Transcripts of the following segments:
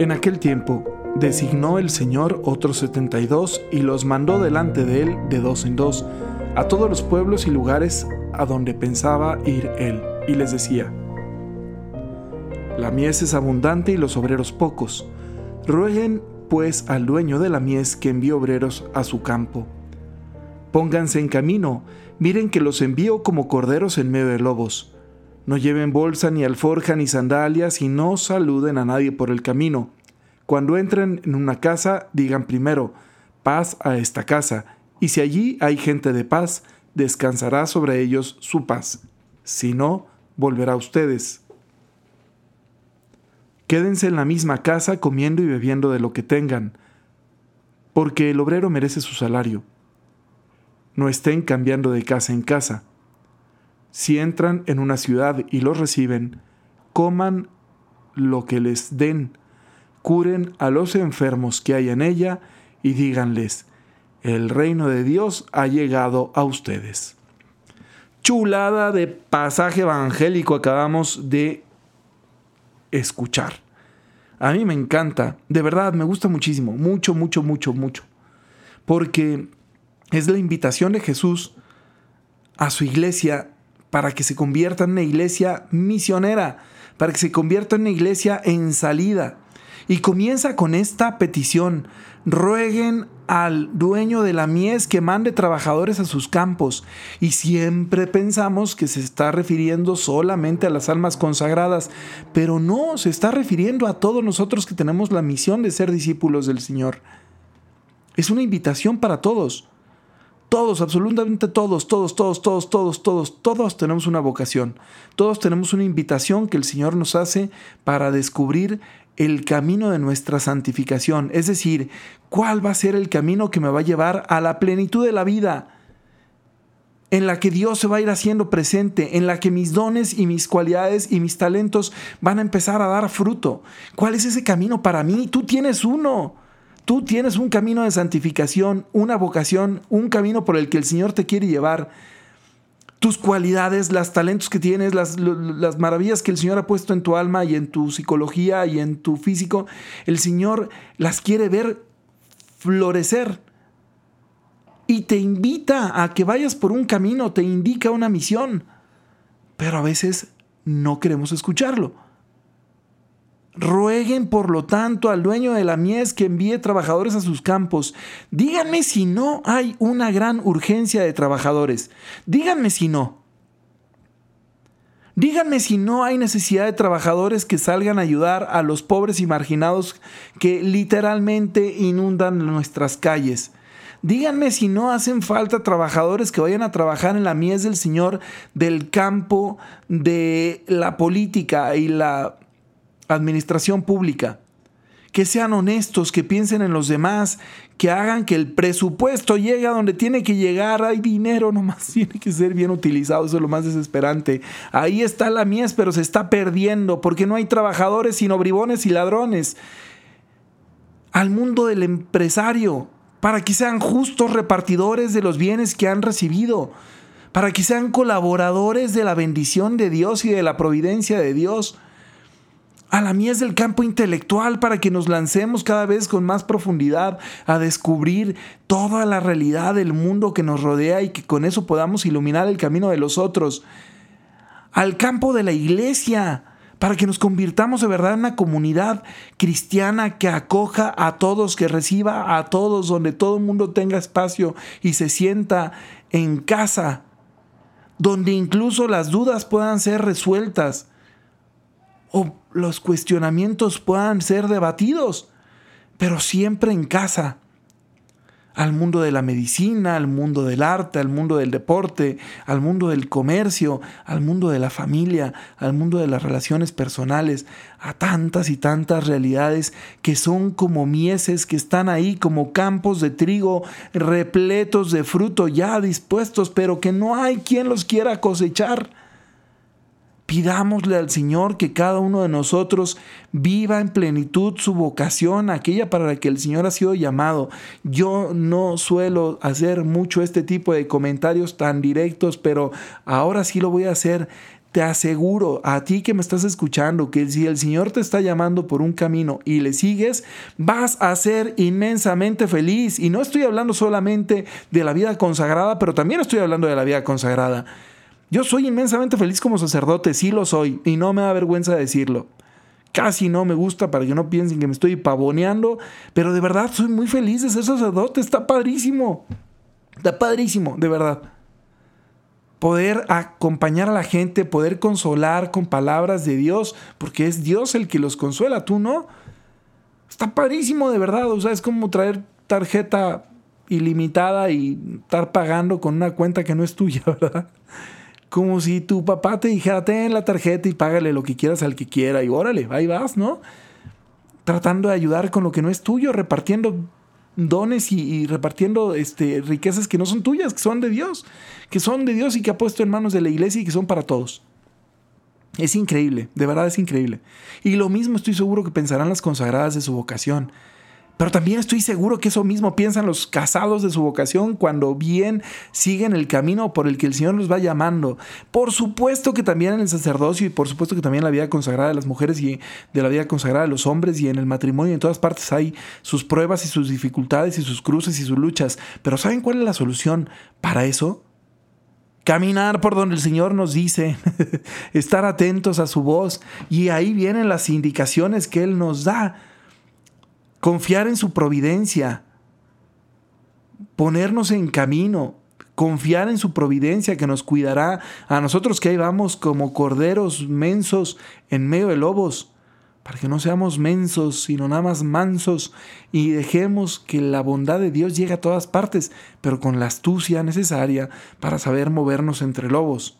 En aquel tiempo, designó el Señor otros setenta y dos y los mandó delante de él de dos en dos a todos los pueblos y lugares a donde pensaba ir él, y les decía, La mies es abundante y los obreros pocos. Rueguen pues al dueño de la mies que envíe obreros a su campo. Pónganse en camino, miren que los envío como corderos en medio de lobos. No lleven bolsa, ni alforja, ni sandalias, y no saluden a nadie por el camino. Cuando entren en una casa, digan primero, paz a esta casa, y si allí hay gente de paz, descansará sobre ellos su paz. Si no, volverá a ustedes. Quédense en la misma casa comiendo y bebiendo de lo que tengan, porque el obrero merece su salario. No estén cambiando de casa en casa. Si entran en una ciudad y los reciben, coman lo que les den, curen a los enfermos que hay en ella y díganles, el reino de Dios ha llegado a ustedes. Chulada de pasaje evangélico acabamos de escuchar. A mí me encanta, de verdad, me gusta muchísimo, mucho, mucho, mucho, mucho. Porque es la invitación de Jesús a su iglesia para que se convierta en una iglesia misionera, para que se convierta en una iglesia en salida. Y comienza con esta petición, rueguen al dueño de la mies que mande trabajadores a sus campos. Y siempre pensamos que se está refiriendo solamente a las almas consagradas, pero no, se está refiriendo a todos nosotros que tenemos la misión de ser discípulos del Señor. Es una invitación para todos. Todos, absolutamente todos, todos, todos, todos, todos, todos, todos tenemos una vocación. Todos tenemos una invitación que el Señor nos hace para descubrir el camino de nuestra santificación, es decir, cuál va a ser el camino que me va a llevar a la plenitud de la vida, en la que Dios se va a ir haciendo presente, en la que mis dones y mis cualidades y mis talentos van a empezar a dar fruto. ¿Cuál es ese camino para mí? Tú tienes uno. Tú tienes un camino de santificación, una vocación, un camino por el que el Señor te quiere llevar tus cualidades, los talentos que tienes, las, las, maravillas que el Señor ha puesto en tu alma y en tu psicología y en tu físico, el Señor las quiere ver florecer. Y te invita a que vayas por un camino, te indica una misión. Pero a veces no queremos escucharlo. Rueguen, por lo tanto, al dueño de la mies que envíe trabajadores a sus campos. Díganme si no hay una gran urgencia de trabajadores. Díganme si no. Díganme si no hay necesidad de trabajadores que salgan a ayudar a los pobres y marginados que literalmente inundan nuestras calles. Díganme si no hacen falta trabajadores que vayan a trabajar en la mies del Señor del campo de la política y la administración pública. Que sean honestos, que piensen en los demás, que hagan que el presupuesto llegue a donde tiene que llegar. Hay dinero, nomás tiene que ser bien utilizado, eso es lo más desesperante. Ahí está la mies, pero se está perdiendo porque no hay trabajadores sino bribones y ladrones. Al mundo del empresario, para que sean justos repartidores de los bienes que han recibido, para que sean colaboradores de la bendición de Dios y de la providencia de Dios a la mies del campo intelectual para que nos lancemos cada vez con más profundidad a descubrir toda la realidad del mundo que nos rodea y que con eso podamos iluminar el camino de los otros. Al campo de la iglesia para que nos convirtamos de verdad en una comunidad cristiana que acoja a todos, que reciba a todos, donde todo el mundo tenga espacio y se sienta en casa, donde incluso las dudas puedan ser resueltas o los cuestionamientos puedan ser debatidos, pero siempre en casa. Al mundo de la medicina, al mundo del arte, al mundo del deporte, al mundo del comercio, al mundo de la familia, al mundo de las relaciones personales, a tantas y tantas realidades que son como mieses que están ahí como campos de trigo repletos de fruto ya dispuestos, pero que no hay quien los quiera cosechar. Pidámosle al Señor que cada uno de nosotros viva en plenitud su vocación, aquella para la que el Señor ha sido llamado. Yo no suelo hacer mucho este tipo de comentarios tan directos, pero ahora sí lo voy a hacer. te aseguro a ti que me estás escuchando que si el Señor te está llamando por un camino y le sigues, vas a ser inmensamente feliz. Y no estoy hablando solamente de la vida consagrada, pero también estoy hablando de la vida consagrada. Yo soy inmensamente feliz como sacerdote, sí lo soy, y no me da vergüenza decirlo. Casi no me gusta para que no piensen que me estoy pavoneando, pero de verdad soy muy feliz de ser sacerdote, está padrísimo. Está padrísimo, de verdad poder acompañar a la gente, poder consolar con palabras de Dios, porque es Dios el que los consuela, tú no. Está padrísimo de verdad, o sea, es como traer tarjeta ilimitada y estar pagando con una cuenta que no es tuya, ¿verdad? Como si tu papá te dijera, ten la tarjeta y págale lo que quieras al que quiera y órale, ahí vas, ¿no? Tratando de ayudar con lo que no es tuyo, repartiendo dones y, repartiendo este, riquezas que no son tuyas, que son de Dios, que son de Dios y que ha puesto en manos de la iglesia y que son para todos. Es increíble, de verdad es increíble. Y lo mismo estoy seguro que pensarán las consagradas de su vocación. Pero también estoy seguro que eso mismo piensan los casados de su vocación cuando bien siguen el camino por el que el Señor los va llamando. Por supuesto que también en el sacerdocio y por supuesto que también en la vida consagrada de las mujeres y de la vida consagrada de los hombres y en el matrimonio en todas partes hay sus pruebas y sus dificultades y sus cruces y sus luchas. Pero ¿saben cuál es la solución para eso? Caminar por donde el Señor nos dice, estar atentos a su voz y ahí vienen las indicaciones que Él nos da confiar en su providencia, ponernos en camino, confiar en su providencia que nos cuidará a nosotros que ahí vamos como corderos mensos en medio de lobos, para que no seamos mensos, sino nada más mansos y dejemos que la bondad de Dios llegue a todas partes, pero con la astucia necesaria para saber movernos entre lobos.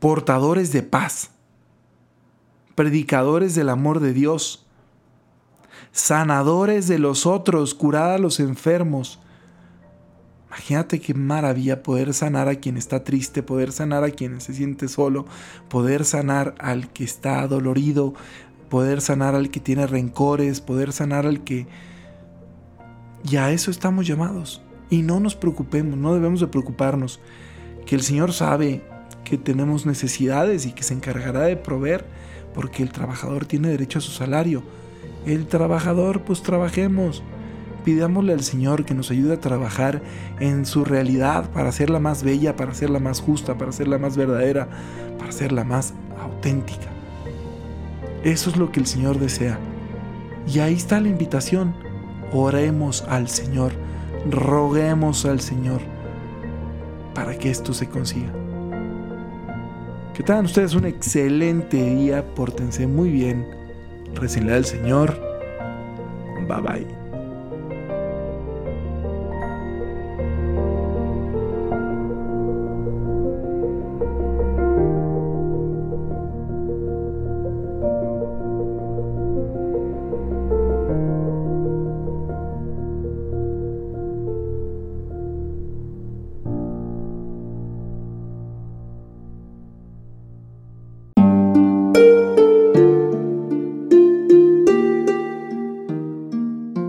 Portadores de paz predicadores del amor de Dios, sanadores de los otros, curar a los enfermos. Imagínate qué maravilla poder sanar a quien está triste, poder sanar a quien se siente solo, poder sanar al que está dolorido, poder sanar al que tiene rencores, poder sanar al que... Y a eso estamos llamados. Y no nos preocupemos, no debemos de preocuparnos, que el Señor sabe que tenemos necesidades y que se encargará de proveer porque el trabajador tiene derecho a su salario. El trabajador, pues trabajemos. Pidámosle al Señor que nos ayude a trabajar en su realidad para hacerla más bella, para hacerla más justa, para hacerla más verdadera, para hacerla más auténtica. Eso es lo que el Señor desea. Y ahí está la invitación. Oremos al Señor, roguemos al Señor para que esto se consiga. Que tengan ustedes un excelente día, pórtense muy bien, recenle al Señor. Bye bye.